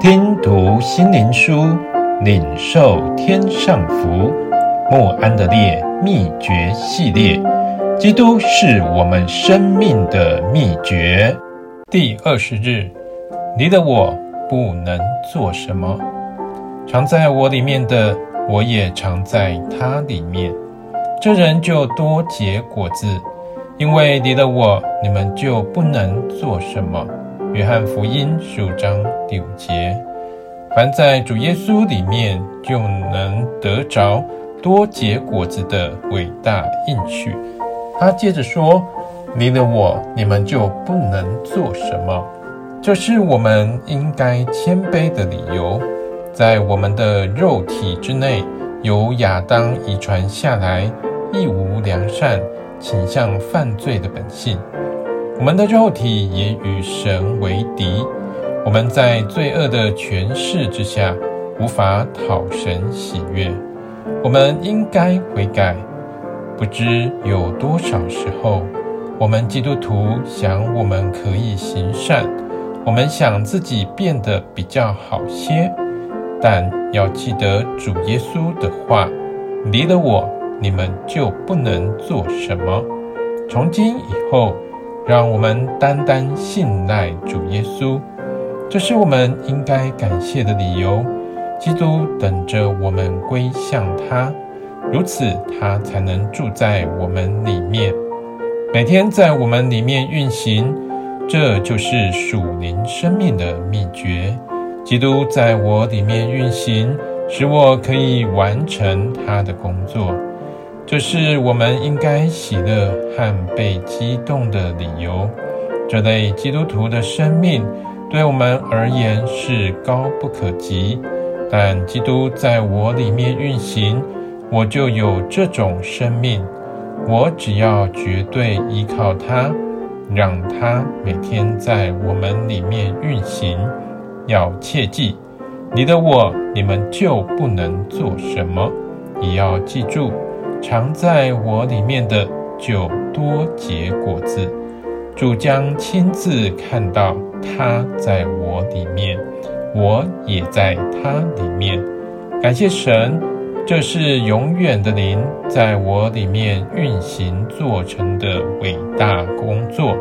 听读心灵书，领受天上福。莫安德烈秘诀系列，基督是我们生命的秘诀。第二十日，离了我不能做什么。常在我里面的，我也常在他里面。这人就多结果子，因为离了我，你们就不能做什么。约翰福音十五章第五节，凡在主耶稣里面，就能得着多结果子的伟大应许。他接着说：“离了我，你们就不能做什么。”这是我们应该谦卑的理由。在我们的肉体之内，由亚当遗传下来，一无良善、倾向犯罪的本性。我们的肉体也与神为敌，我们在罪恶的权势之下，无法讨神喜悦。我们应该悔改。不知有多少时候，我们基督徒想我们可以行善，我们想自己变得比较好些，但要记得主耶稣的话：离了我，你们就不能做什么。从今以后。让我们单单信赖主耶稣，这是我们应该感谢的理由。基督等着我们归向他，如此他才能住在我们里面，每天在我们里面运行。这就是属灵生命的秘诀。基督在我里面运行，使我可以完成他的工作。这是我们应该喜乐和被激动的理由。这类基督徒的生命对我们而言是高不可及，但基督在我里面运行，我就有这种生命。我只要绝对依靠他，让他每天在我们里面运行。要切记，你的我，你们就不能做什么。也要记住。常在我里面的，就多结果子。主将亲自看到他在我里面，我也在他里面。感谢神，这是永远的灵在我里面运行做成的伟大工作。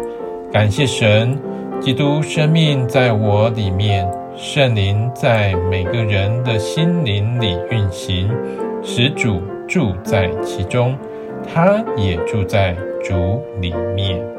感谢神，基督生命在我里面，圣灵在每个人的心灵里运行，使主住在其中，他也住在主里面。